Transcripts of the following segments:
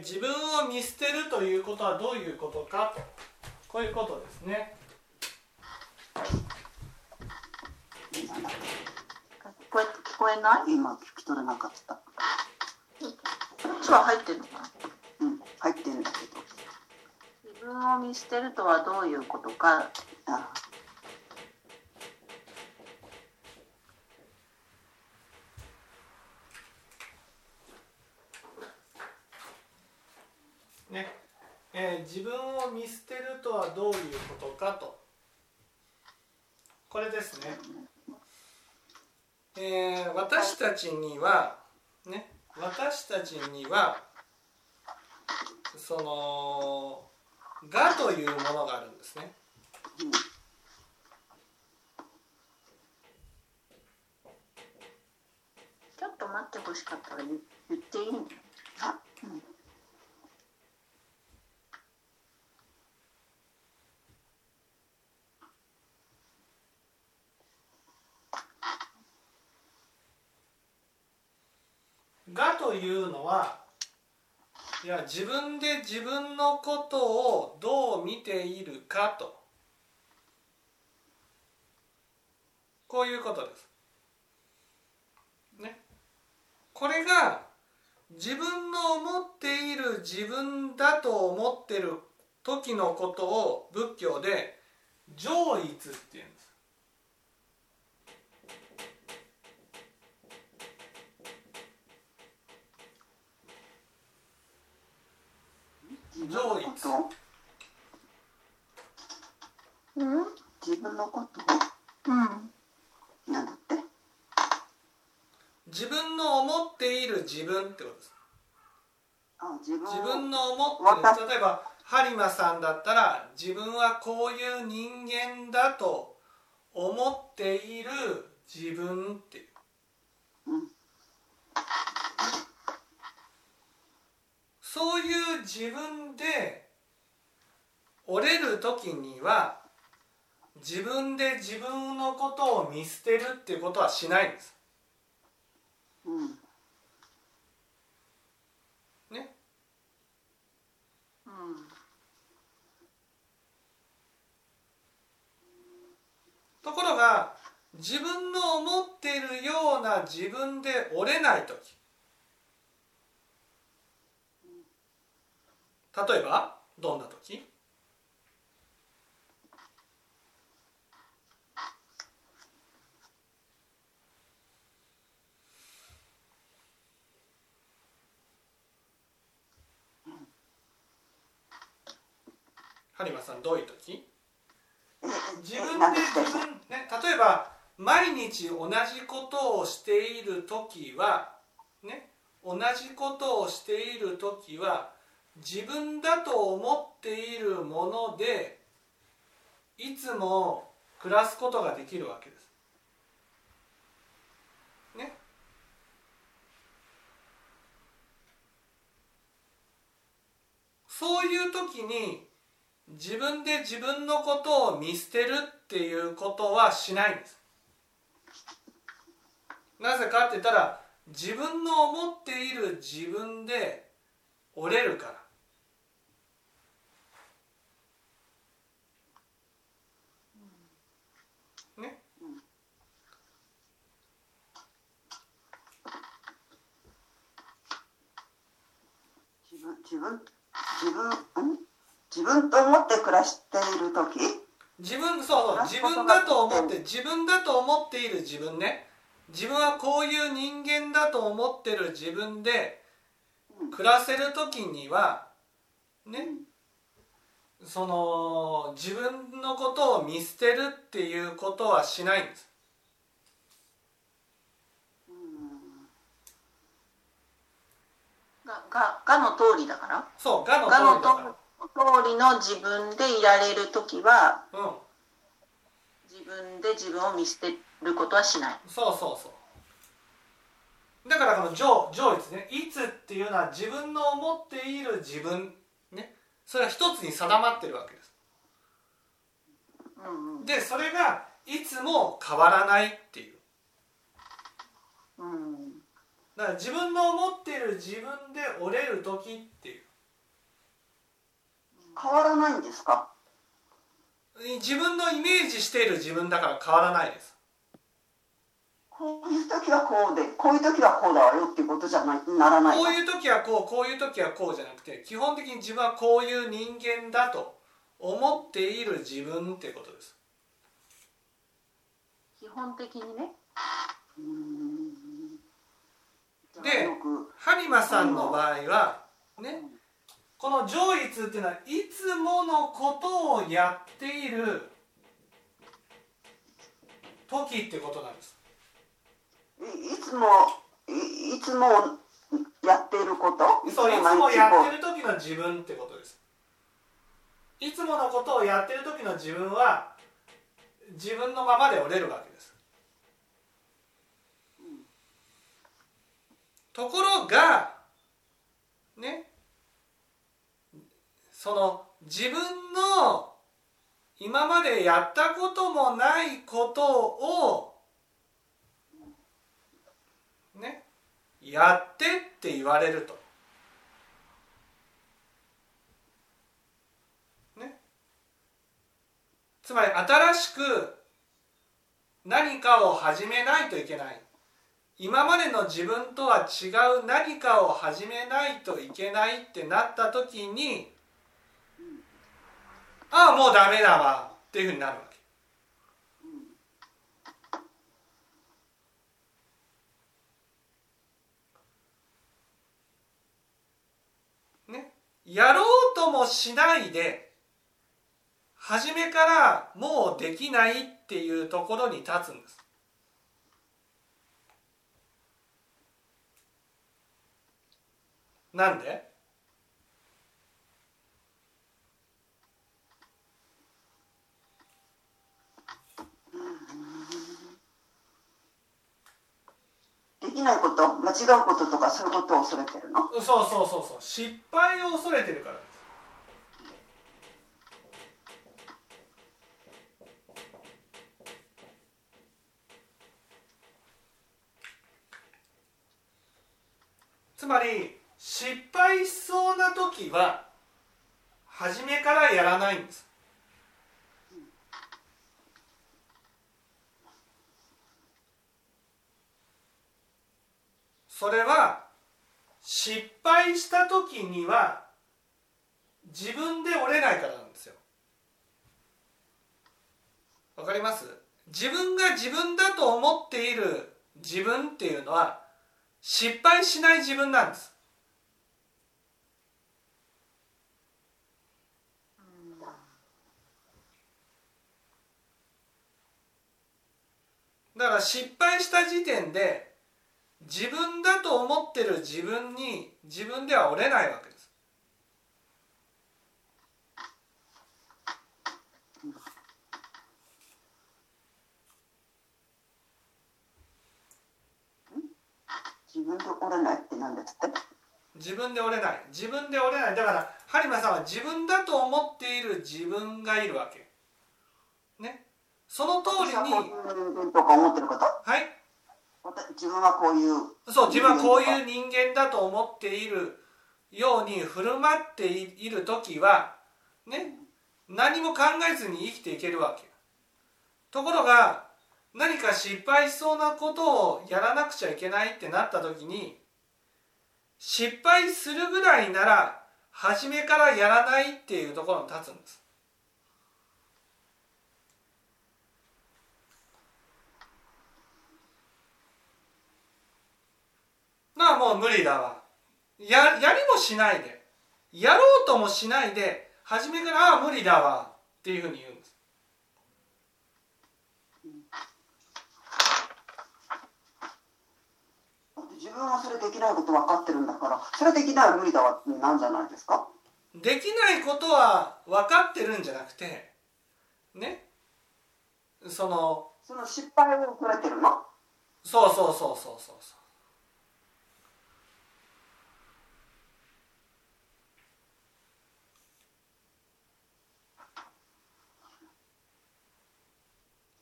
えー、自分を見捨てるということはどういうことかとこういうことですね。聞こえ聞こえない？今聞き取れなかった。こっちは入ってるのかな？うん、入ってるんだけど。自分を見捨てるとはどういうことか。あね自分を見捨てるとはどういうことかと。これですね、えー、私たちにはね私たちにはその「が」というものがあるんですね。ちょっと待ってほしかったら言っていいの、がというのはいや自分で自分のことをどう見ているかとこういうことです。ね。これが自分の思っている自分だと思ってる時のことを仏教で上一っていうんです。自分のことうん自分のこと？うん。なんだって？自分の思っている自分ってことです。あ自分を。自分の思って例えば播磨さんだったら自分はこういう人間だと思っている自分っていう。うんそういう自分で折れる時には自分で自分のことを見捨てるっていうことはしないんです。うんね？うんところが自分の思っているような自分で折れない時例えばどんな時？播磨さんどういう時？自分で自分、ね、例えば毎日同じことをしている時はね同じことをしている時は自分だと思っているものでいつも暮らすことができるわけです。ね。そういう時に自分で自分のことを見捨てるっていうことはしないんです。なぜかって言ったら自分の思っている自分で折れるから。ね。自分自分自分ん？自分と思って暮らしている時？自分そうそう自分だと思って自分だと思っている自分ね自分はこういう人間だと思ってる自分で暮らせる時にはねその自分のことを見捨てるっていうことはしないんです。がががの通りだから？そうがの通がのりの自分でいられる時はらうん。自分で自分を見捨てることはしない。そうそうそうだからこの上上一ね。いつっていうのは自分の思っている自分。ね。それは一つに定まってるわけです。うんうん。でそれがいつも変わらないっていう。うん。だから自分の思っている自分で折れる時っていう。変わらないんですか？自分のイメージしている自分だから変わらないですこういう時はこうでこういう時はこうだわよっていうことじゃないならない。こういう時はこうこういう時はこうじゃなくて基本的に自分はこういう人間だと思っている自分ってことです。基本的にね。うん。で播磨さんの場合はねこの上位通っていうのはいつものことをやっている時ってことなんですいいつもいいつもやっていること？そういつもやこってる時の自分ってことです。いつものことをやってる時の自分は自分のままで折れるわけです。ところがねその自分の今までやったこともないことをねやってって言われると。ね。つまり新しく何かを始めないといけない。今までの自分とは違う何かを始めないといけないってなった時にああもうダメだわっていうふうになるわけねやろうともしないで初めからもうできないっていうところに立つんです。なんで？できないこと間違うこととかそういうことを恐れてるの？そうそうそうそう。失敗を恐れてるから。つまり失敗しそうな時は初めからやらないんです。それは失敗した時には自分で折れないからなんですよ。わかります？自分が自分だと思っている自分っていうのは失敗しない自分なんです。だから失敗した時点で自分だと思ってる自分に自分では折れないわけです。自分で折れないって何ですって？自分で折れない。自分で折れない。だから播磨さんは自分だと思っている自分がいるわけ。ね。その通りにう人間とか思ってること？はい。私自分はこういうそう自分はこういう人間だと思っているように振る舞っている時はね何も考えずに生きていけるわけ。ところが何か失敗しそうなことをやらなくちゃいけないってなった時に失敗するぐらいなら初めからやらないっていうところに立つんですまあもう無理だわ。ややりもしないで。やろうともしないで初めからああ無理だわ。っていうふうに言うんです。自分はそれできないこと分かってるんだからそれできないは無理だわなんじゃないですか？できないことは分かってるんじゃなくてね？そのその失敗を恐れてるの？そうそうそうそうそうそう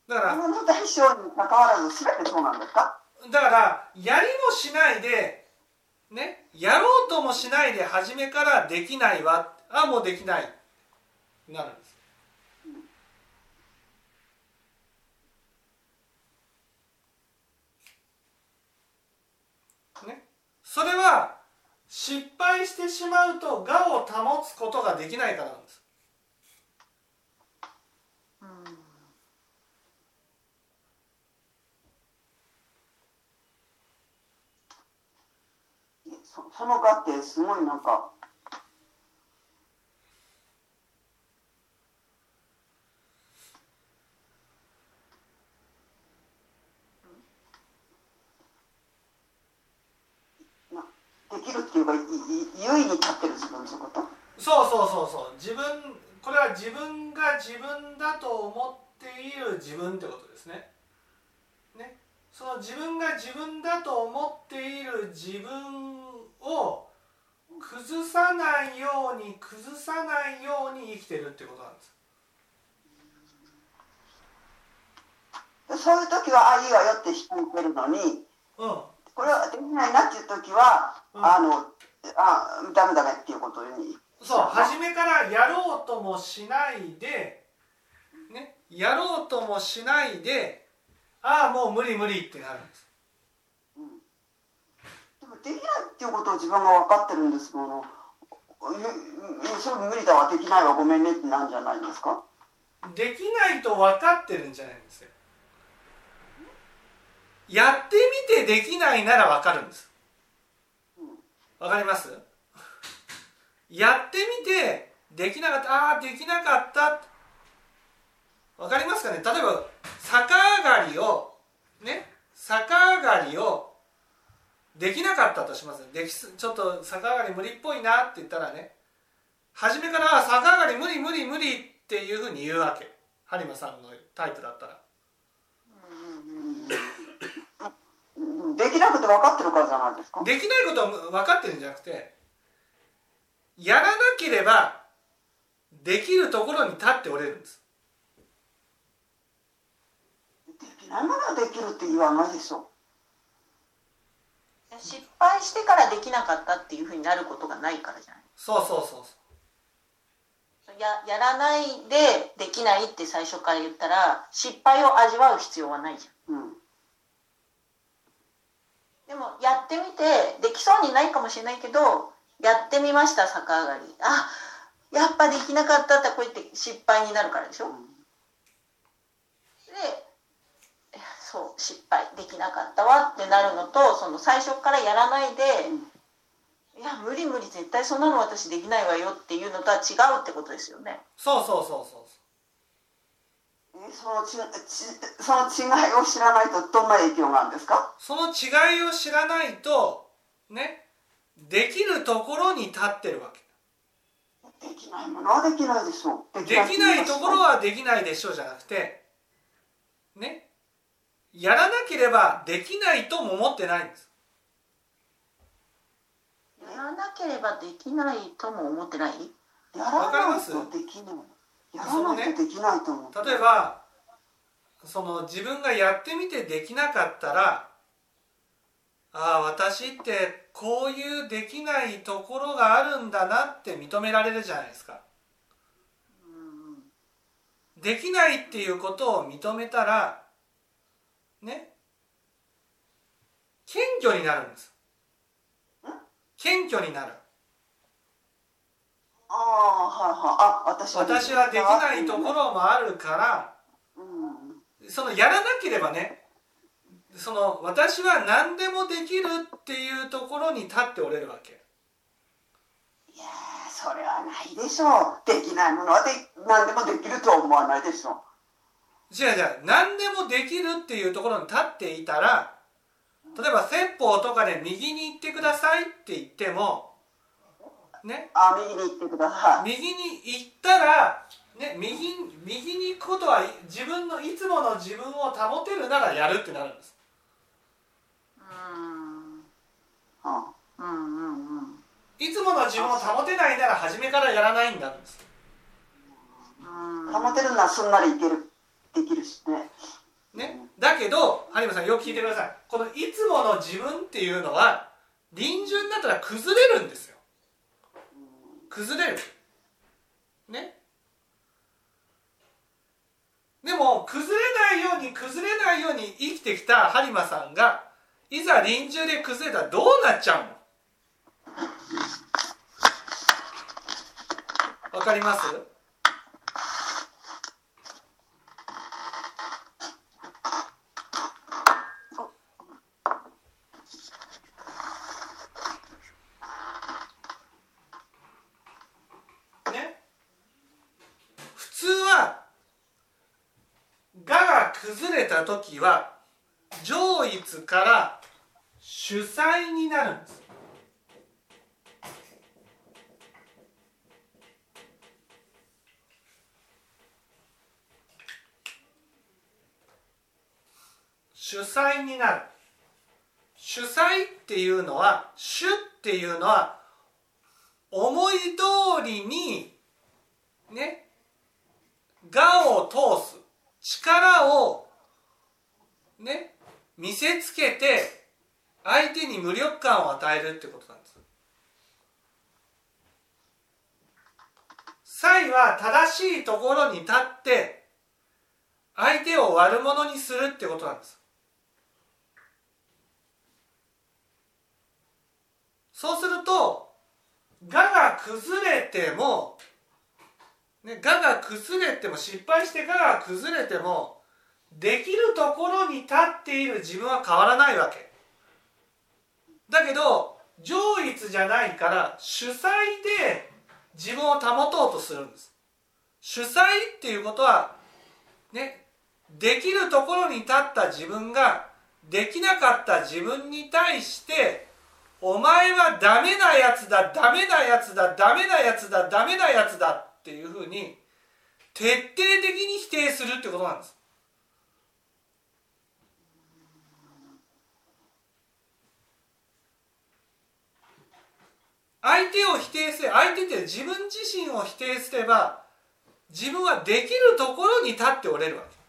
だからの対象に関わらず全てそうなんですか？だからやりもしないでねやろうともしないで初めからできないわあもうできない。なるんです。ね。それは失敗してしまうと我を保つことができないからなんですそその我ってすごいなんかそうそうそうそう。自分これは自分が自分だと思っている自分ってことですね。ね。その自分が自分だと思っている自分を崩さないように崩さないように生きてるってことなんです。でそういう時はああいいわよって引いてるのにうん。これはできないなっていう時は、うん。あのあダメダメっていうことに。そう初めからやろうともしないでねやろうともしないでああもう無理無理ってなるんですできないっていうことを自分が分かってるんですもの。それ無理だわできないわごめんねってなんじゃないですか？できないと分かってるんじゃないんですよ。やってみてできないなら分かるんです。分かります？やってみてできなかったああできなかった。分かりますかね？例えば逆上がりをね？逆上がりをできなかったとします。できすちょっと逆上がり無理っぽいなって言ったらね初めからあ逆上がり無理無理無理っていうふうに言うわけ。播磨さんのタイプだったら。できなくて分かってるからじゃないですか？できないことは分かってるんじゃなくてやらなければできるところに立っておれるんです。できないものはできるって言わないでしょ失敗してからできなかったっていうふうになることがないからじゃない？そうそうそうそややらないでできないって最初から言ったら失敗を味わう必要はないじゃん。うん。でもやってみてできそうにないかもしれないけどやってみました逆上がり。あやっぱできなかったってこうやって失敗になるからでしょ？でそう失敗できなかったわってなるのとその最初からやらないで、いや無理無理絶対そんなの私できないわよっていうのとは違うってことですよね。そうそうそうそうえそのちちその違いを知らないとどんな影響があるんですか？その違いを知らないとねできるところに立ってるわけ。できないものはできないでしょう。できないところはできないでしょうじゃなくてねやらなければできないとも思ってないんです。やらなければできないとも思ってない？やらないとできない。やらないとできないと思う例えばその自分がやってみてできなかったらああ私ってこういうできないところがあるんだなって認められるじゃないですか。できないっていうことを認めたらね。謙虚になるんです。謙虚になる。ああはいはい。あ私は私はできないところもあるからうん。そのやらなければねその私は何でもできるっていうところに立っておれるわけ。いやーそれはないでしょう。できないものはで何でもできるとは思わないでしょ違う違う。何でもできるっていうところに立っていたら例えば説法とかで右に行ってくださいって言ってもね。あ右に行ってください。右に行ったら、ね、右右に行くことは自分のいつもの自分を保てるならやるってなるんです。うん。あうんうんうん。いつもの自分を保てないなら初めからやらないになるんですうん。保てるのはすんなりいけるできるしね。ね、だけど有馬さんよく聞いてください。このいつもの自分っていうのは臨終になったら崩れるんですよ。崩れる。ね。でも崩れないように崩れないように生きてきた播磨さんがいざ臨終で崩れたらどうなっちゃうの？わかりますね普通は我が崩れた時は上越から主催になるんです。主催になる。主催っていうのは主っていうのは思い通りにね我を通す力をね見せつけて相手に無力感を与えるってことなんです。才は正しいところに立って相手を悪者にするってことなんです。そうすると我が崩れてもね、我が崩れても失敗して我が崩れてもできるところに立っている自分は変わらないわけ。だけど上越じゃないから主催で自分を保とうとするんです。主催っていうことはねできるところに立った自分ができなかった自分に対してお前はダメなやつだダメなやつだダメなやつだダメなやつだっていうふうに徹底的に否定するってことなんです。相手を否定すれ相手って自分自身を否定すれば自分はできるところに立っておれるわけ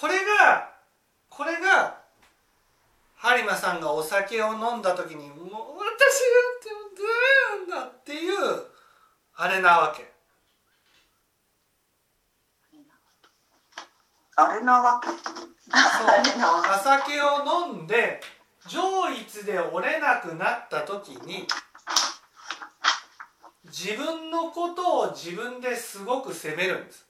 これがこれが播磨さんがお酒を飲んだ時に「もう私なんてダメなんだ」っていうあれなわけ。あれなわけ？そう。お酒を飲んで上越で折れなくなった時に自分のことを自分ですごく責めるんです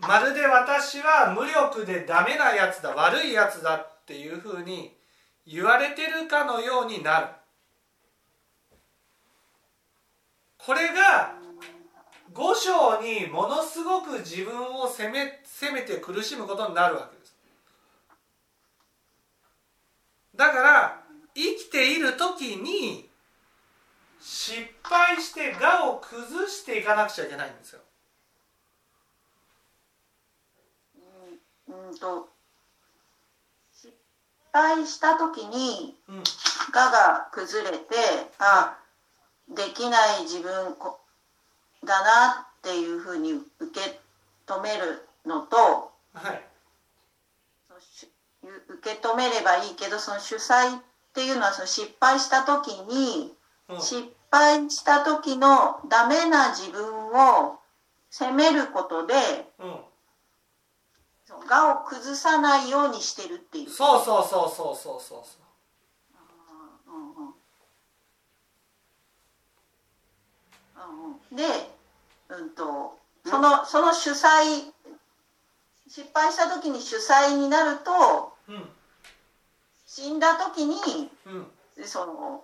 まるで私は無力でダメなやつだ悪いやつだっていうふうに言われてるかのようになる。これが五章にものすごく自分を責め責めて苦しむことになるわけです。だから生きている時に失敗して我を崩していかなくちゃいけないんですよ。うんと失敗した時にうん。我が崩れてあできない自分こだなっていうふうに受け止めるのとはい。受け止めればいいけどその主催っていうのはその失敗した時にうん。失敗した時のダメな自分を責めることでうんその我を崩さないようにしてるっていう。そうそうそうそうそうそうそうんうんうん。うんで、うんと、そのその主催失敗した時に主催になるとううん。死んだ時にうん。その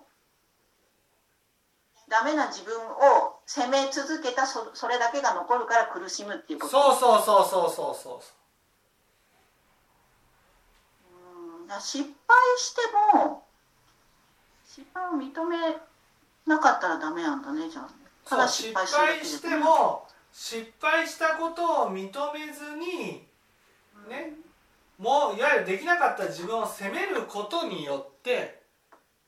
ダメな自分を責め続けたそそれだけが残るから苦しむっていうこと。そうそうそうそうそうそううんだ失敗しても失敗を認めなかったらダメなんだねじゃあ。ただ失失敗するだけで。敗しても失敗したことを認めずにねもういわゆるできなかった自分を責めることによって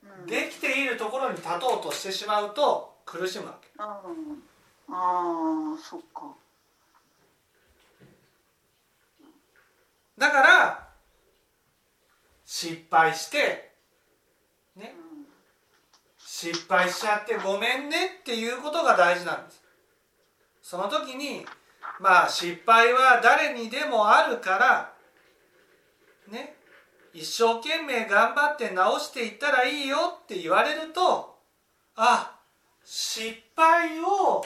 うん。できているところに立とうとしてしまうと苦しむわけ。うんああそっか。だから失敗してね。失敗しちゃってごめんねっていうことが大事なんです。その時にまあ失敗は誰にでもあるからね。一生懸命頑張って直していったらいいよって言われるとあ失敗を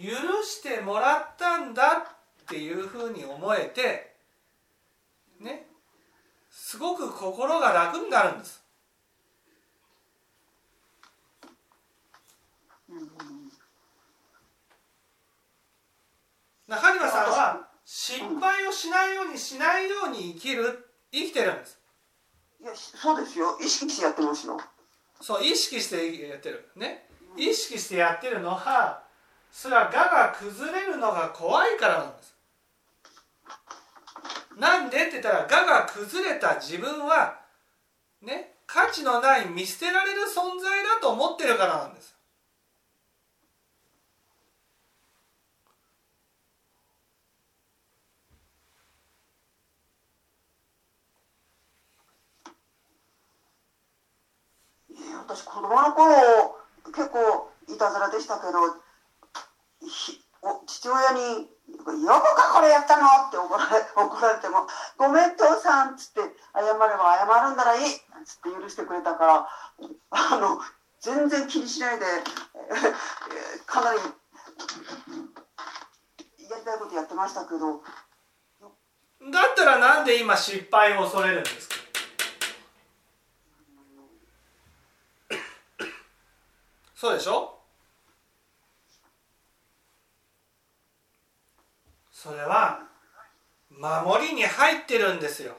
許してもらったんだっていうふうに思えてねすごく心が楽になるんです。中島さんは失敗をしないようにしないように生きる生きてるんです。いやそうですよ。意識してやってますよ。そう意識してやってる。ね。意識してやってるのはそれは我が崩れるのが怖いからなんですなんでって言ったら我が崩れた自分はね価値のない見捨てられる存在だと思ってるからなんです。私子供の頃結構いたずらでしたけど父親に「よくかこれやったの?」って怒られ怒られても「ごめん父さん」っつって謝れば謝るんだらいいっつって許してくれたからあの全然気にしないで、かなりやりたいことやってましたけどだったらなんで今失敗を恐れるんですかそうでしょそれは守りに入ってるんですよ。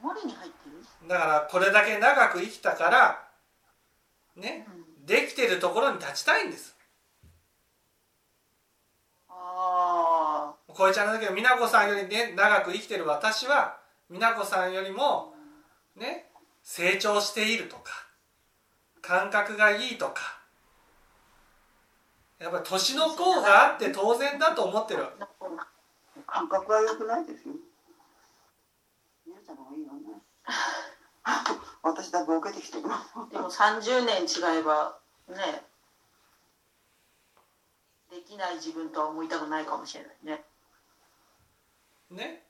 守りに入ってる？だからこれだけ長く生きたからねうんできてるところに立ちたいんです。ああ小江ちゃんの時は美奈子さんよりね長く生きてる私は美奈子さんよりもね成長しているとか感覚がいいとかやっぱり年の功があって当然だと思ってる。感覚は良くないですよ。皆さんの方がいいよね。私だけ受けてきてる。でも30年違えばねできない自分とは思いたくないかもしれないね。ね。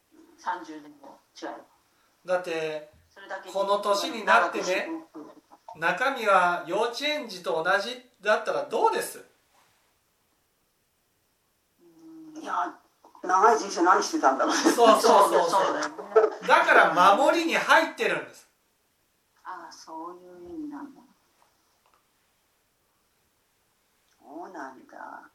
30年も違えば。だってそれだけこの年になってね中身は幼稚園児と同じだったらどうです？いや長い人生何してたんだろうね。そうそうそうだそう。だから守りに入ってるんです。ああそういう意味なんだ。そうなんだ。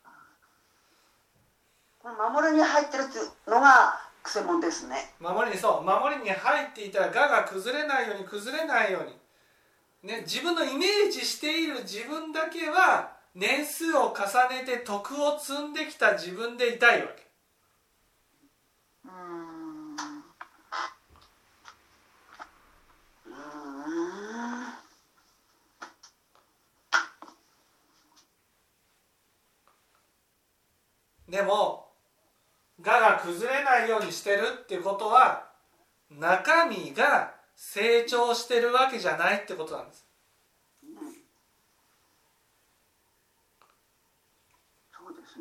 この守りに入ってるっていうのがくせ者ですね。守りにそう。守りに入っていたら我が崩れないように崩れないように、ね、自分のイメージしている自分だけは年数を重ねて徳を積んできた自分でいたいわけ。でも我が崩れないようにしてるっていうことは中身が成長してるわけじゃないってことなんです。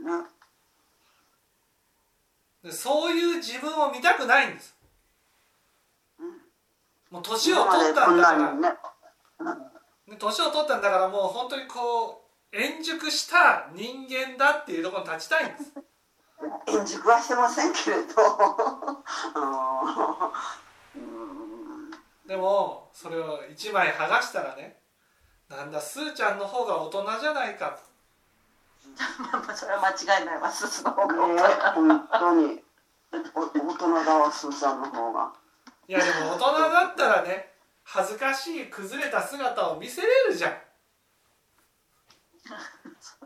そうでそういう自分を見たくないんです。もう年を取ったんだから。今までこんなにね。ね年を取ったんだからもう本当にこう円熟した人間だっていうところに立ちたいんです。円熟はしてませんけれど。でもそれを1枚剥がしたらねなんだすーちゃんの方が大人じゃないかまあそれは間違いないわすすの方が。大ね人だ本当に。お大人だわスーさんの方が。いやでも大人だったらね恥ずかしい崩れた姿を見せれるじゃん。す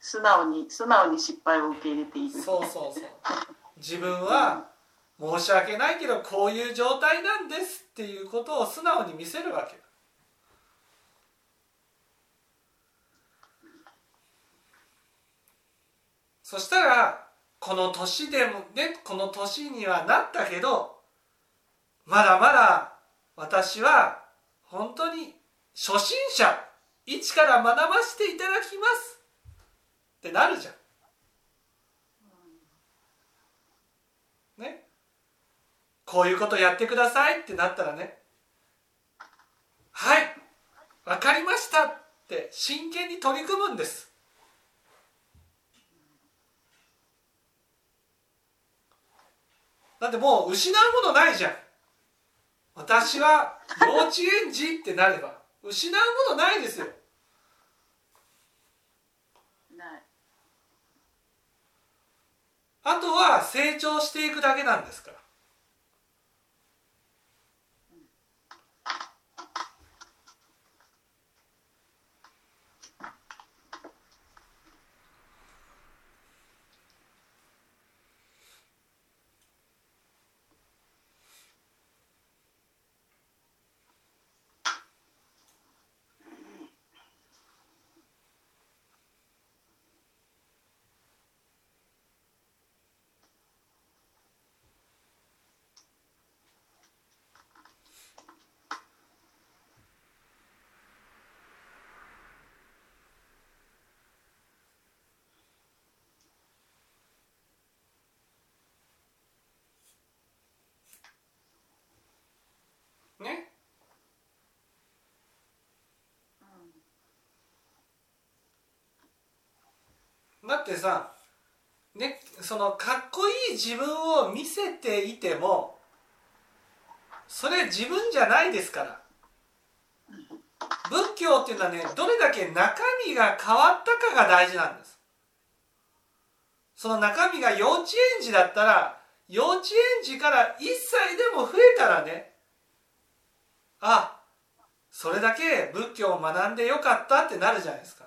素直に素直に失敗を受け入れている。そうそうそう。自分は申し訳ないけどこういう状態なんですっていうことを素直に見せるわけそしたらこの年でもねこの年にはなったけどまだまだ私は本当に初心者一から学ばせていただきますってなるじゃん。ねこういうことやってくださいってなったらねはい分かりましたって真剣に取り組むんです。だってもう失うものないじゃん。私は幼稚園児ってなれば失うものないですよ。あとは成長していくだけなんですからねだってさねそのかっこいい自分を見せていてもそれ自分じゃないですから。仏教っていうのはねどれだけ中身が変わったかが大事なんです。その中身が幼稚園児だったら幼稚園児から1歳でも増えたらねあそれだけ仏教を学んでよかったってなるじゃないですか。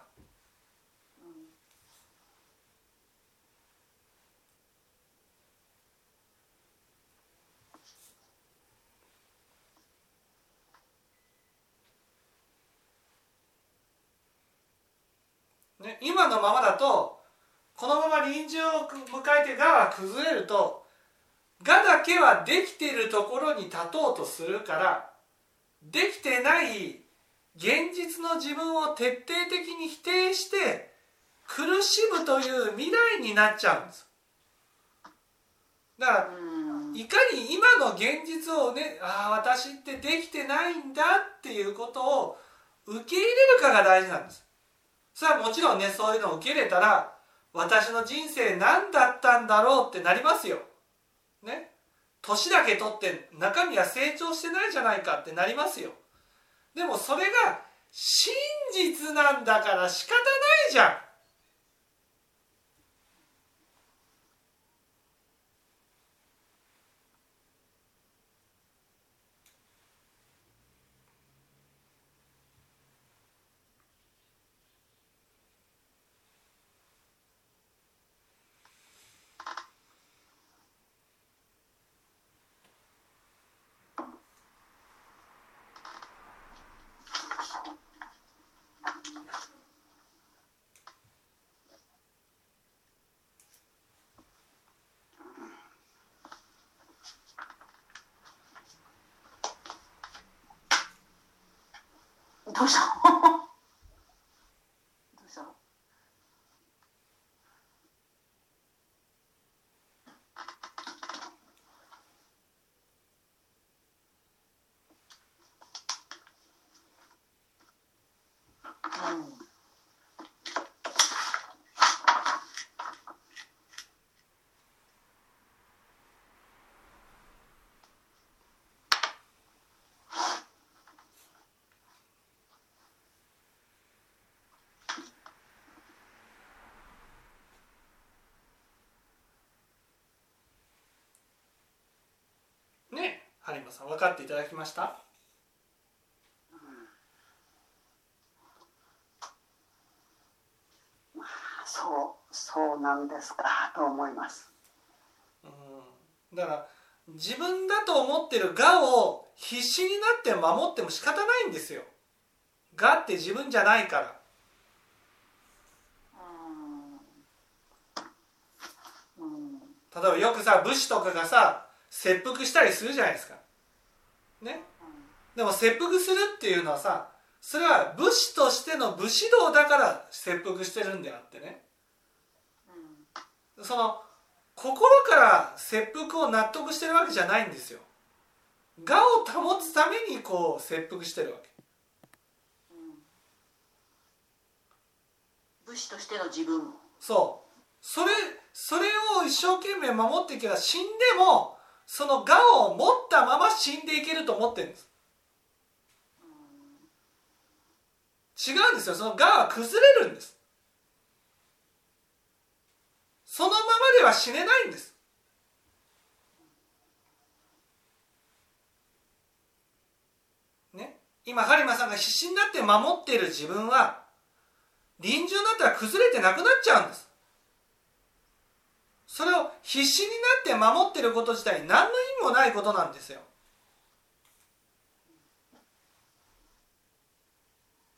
ね、今のままだとこのまま臨終を迎えて我が崩れると我だけはできているところに立とうとするからできてない現実の自分を徹底的に否定して苦しむという未来になっちゃうんです。だからいかに今の現実をねああ私ってできてないんだっていうことを受け入れるかが大事なんですそれはもちろんねそういうのを受け入れたら私の人生何だったんだろうってなりますよ。ね。年だけ取って中身は成長してないじゃないかってなりますよ。でもそれが真実なんだから仕方ないじゃんどうしたのどうしたのうんね播磨さん分かっていただきました？そそうそうなんですかと思います。うん、だから自分だと思ってる我を必死になって守っても仕方ないんですよ。我って自分じゃないから。うん。うん。例えばよくさ武士とかがさ切腹したりするじゃないですかね。でも切腹するっていうのはさそれは武士としての武士道だから切腹してるんであってね。その心から切腹を納得してるわけじゃないんですよ。我を保つためにこう切腹してるわけ。武士としての自分そう。それそれを一生懸命守っていけば死んでもその我を持ったまま死んでいけると思ってるんです。違うんですよ。その我は崩れるんです。そのままでは死ねないんです。ね。今播磨さんが必死になって守っている自分は臨終になったら崩れてなくなっちゃうんです。それを必死になって守ってること自体何の意味もないことなんですよ。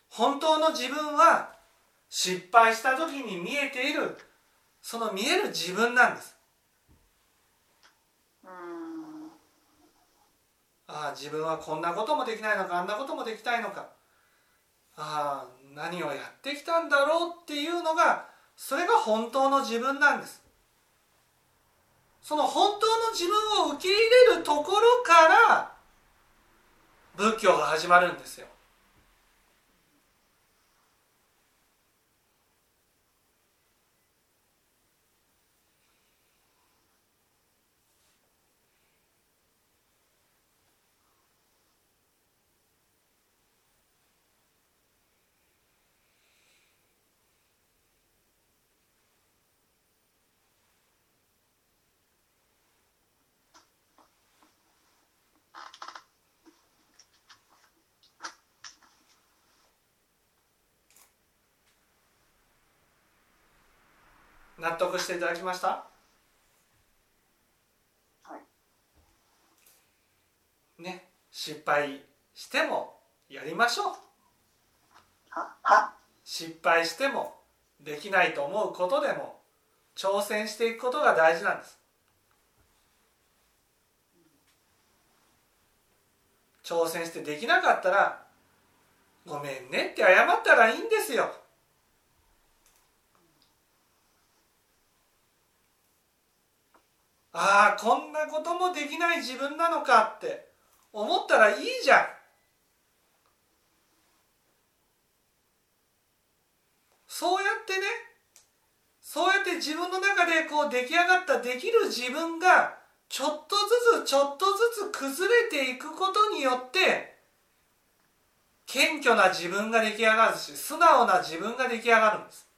本当の自分は失敗した時に見えているその見える自分なんです。うん。ああ自分はこんなこともできないのかあんなこともできたいのか。ああ何をやってきたんだろうっていうのがそれが本当の自分なんですその本当の自分を受け入れるところから仏教が始まるんですよ。納得していただきました？はい。ね失敗してもやりましょう。はは。失敗してもできないと思うことでも挑戦していくことが大事なんです。挑戦してできなかったらごめんねって謝ったらいいんですよああこんなこともできない自分なのかって思ったらいいじゃん。そうやってねそうやって自分の中でこう出来上がったできる自分がちょっとずつちょっとずつ崩れていくことによって謙虚な自分が出来上がるし素直な自分が出来上がるんです。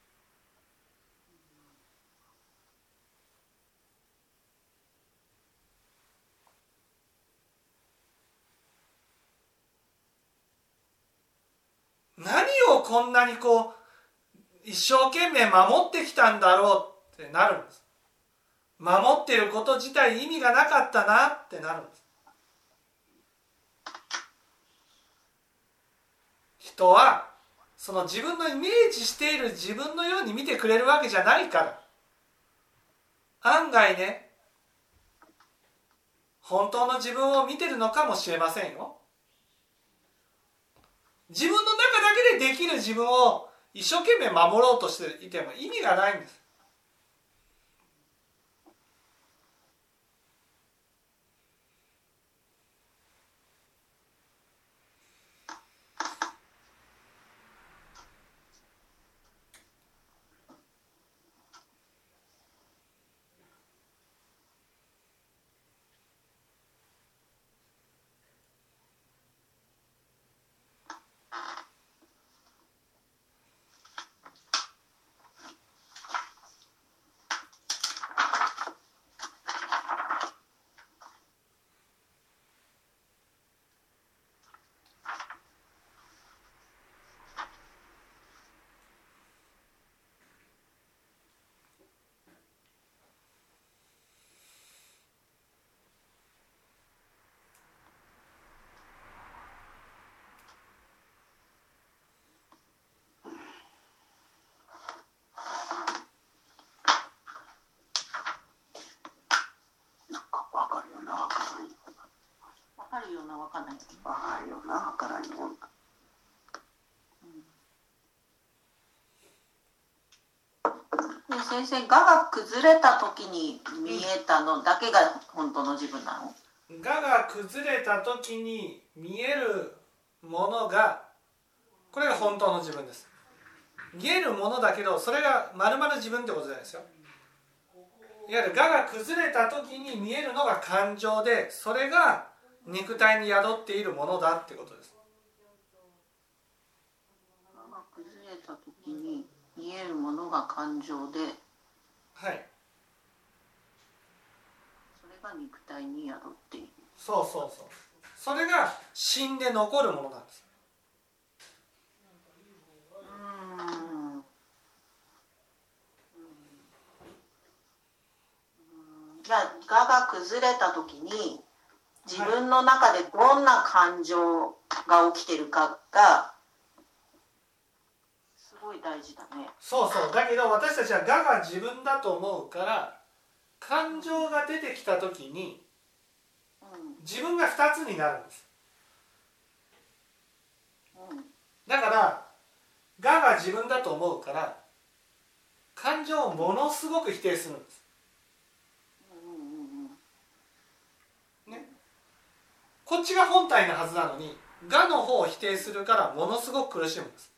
何をこんなにこう一生懸命守ってきたんだろうってなるんです。守ってること自体意味がなかったなってなるんです。人はその自分のイメージしている自分のように見てくれるわけじゃないから。案外ね本当の自分を見てるのかもしれませんよ。自分の中だけでできる自分を一生懸命守ろうとしていても意味がないんです。わかるよなわからんもんなで先生がが崩れた時に見えたのだけが本当の自分なの、がが崩れた時に見えるものがこれが本当の自分です。見えるものだけどそれがまるまる自分ってことじゃないですよ。いわゆるがが崩れた時に見えるのが感情でそれが肉体に宿っているものだってことです。崩れた時に見えるものが感情ではい。それが肉体に宿っている。そうそうそう。それが死んで残るものなんです。うん。じゃあがが崩れた時に自分の中でどんな感情が起きてるかがすごい大事だね。そうそう。だけど私たちは「が」が自分だと思うから感情が出てきた時にうん。自分が2つになるんです。うん。だから「が」が自分だと思うから感情をものすごく否定するんですうんうんこっちが本体のはずなのに「が」の方を否定するからものすごく苦しむんです。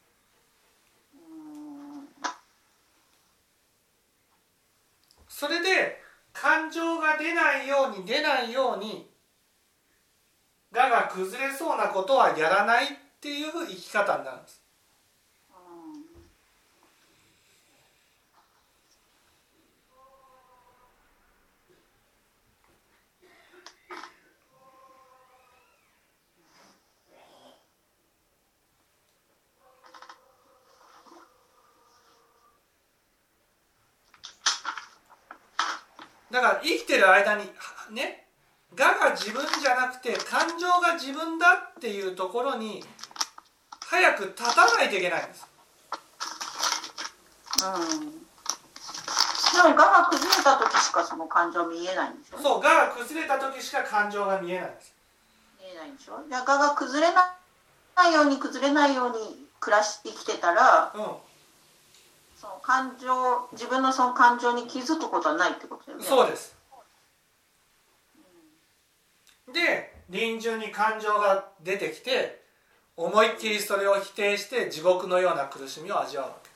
それで感情が出ないように出ないように「が」が崩れそうなことはやらないっていう生き方になるんです。る間にはね「が」が自分じゃなくて感情が自分だっていうところに早く立たないといけないんです。うん。でもがが崩れた時しかその感情見えないんでしょ？そう「が」が崩れた時しか感情が見えないんです。見えないんでしょ？じゃあがが崩れないように崩れないように暮らして生きてたらうその感情自分のその感情に気づくことはないってことだよんね。そうですで臨終に感情が出てきて思いっきりそれを否定して地獄のような苦しみを味わうわけです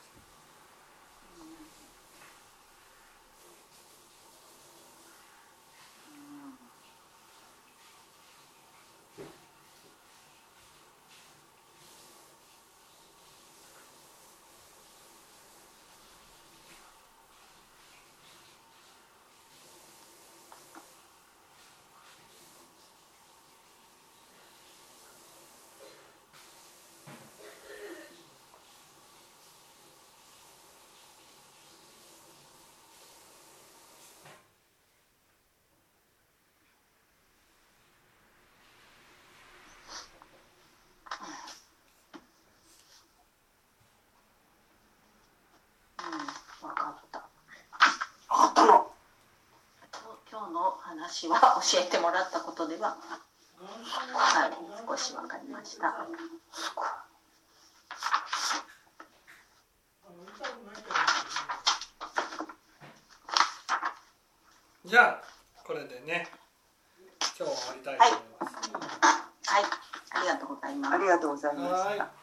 うん分かったあったの今は教えてもらったことでははい少し分かりました。じゃあこれでね今日は終わりたいと思います、はい。ありがとうございます。ありがとうございました。はい